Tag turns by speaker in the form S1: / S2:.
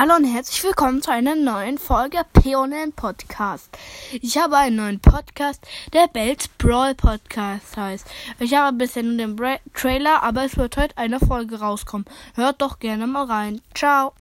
S1: Hallo und herzlich willkommen zu einer neuen Folge Peonen Podcast. Ich habe einen neuen Podcast, der Bells Brawl Podcast heißt. Ich habe bisher nur den Bra Trailer, aber es wird heute eine Folge rauskommen. Hört doch gerne mal rein. Ciao.